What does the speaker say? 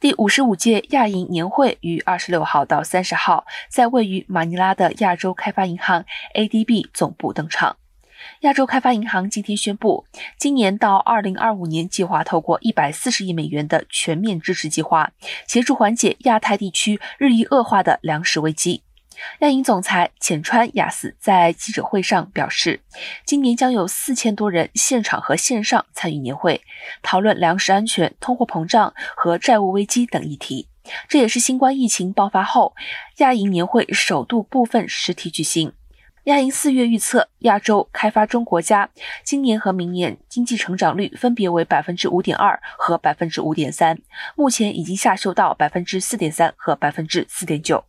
第五十五届亚银年会于二十六号到三十号在位于马尼拉的亚洲开发银行 （ADB） 总部登场。亚洲开发银行今天宣布，今年到二零二五年计划透过一百四十亿美元的全面支持计划，协助缓解亚太地区日益恶化的粮食危机。亚银总裁浅川雅司在记者会上表示，今年将有四千多人现场和线上参与年会，讨论粮食安全、通货膨胀和债务危机等议题。这也是新冠疫情爆发后亚银年会首度部分实体举行。亚银四月预测，亚洲开发中国家今年和明年经济成长率分别为百分之五点二和百分之五点三，目前已经下修到百分之四点三和百分之四点九。